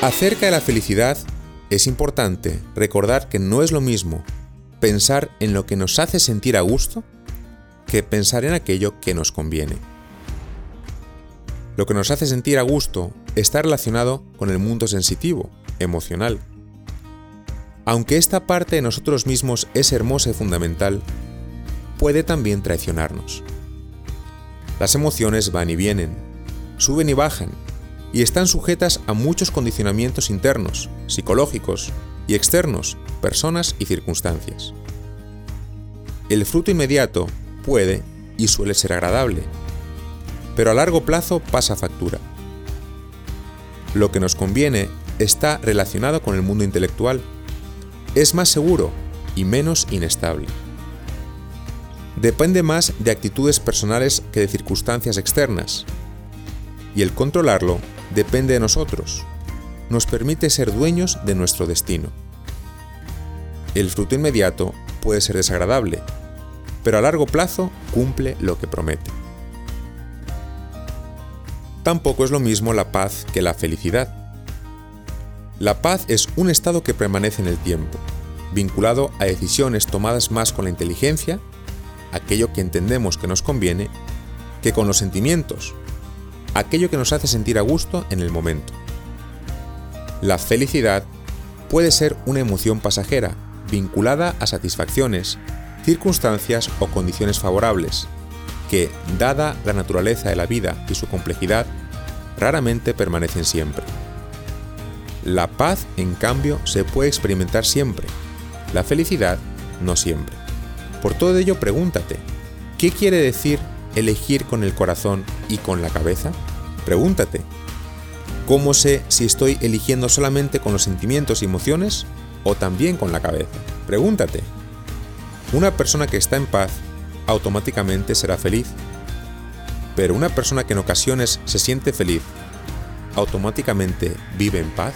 Acerca de la felicidad, es importante recordar que no es lo mismo pensar en lo que nos hace sentir a gusto que pensar en aquello que nos conviene. Lo que nos hace sentir a gusto está relacionado con el mundo sensitivo, emocional. Aunque esta parte de nosotros mismos es hermosa y fundamental, puede también traicionarnos. Las emociones van y vienen, suben y bajan, y están sujetas a muchos condicionamientos internos, psicológicos y externos, personas y circunstancias. El fruto inmediato puede y suele ser agradable, pero a largo plazo pasa factura. Lo que nos conviene está relacionado con el mundo intelectual, es más seguro y menos inestable. Depende más de actitudes personales que de circunstancias externas, y el controlarlo depende de nosotros, nos permite ser dueños de nuestro destino. El fruto inmediato puede ser desagradable, pero a largo plazo cumple lo que promete. Tampoco es lo mismo la paz que la felicidad. La paz es un estado que permanece en el tiempo, vinculado a decisiones tomadas más con la inteligencia, aquello que entendemos que nos conviene, que con los sentimientos, aquello que nos hace sentir a gusto en el momento. La felicidad puede ser una emoción pasajera, vinculada a satisfacciones, circunstancias o condiciones favorables, que, dada la naturaleza de la vida y su complejidad, raramente permanecen siempre. La paz, en cambio, se puede experimentar siempre, la felicidad no siempre. Por todo ello, pregúntate, ¿qué quiere decir elegir con el corazón y con la cabeza? Pregúntate, ¿cómo sé si estoy eligiendo solamente con los sentimientos y emociones o también con la cabeza? Pregúntate. Una persona que está en paz automáticamente será feliz, pero una persona que en ocasiones se siente feliz automáticamente vive en paz.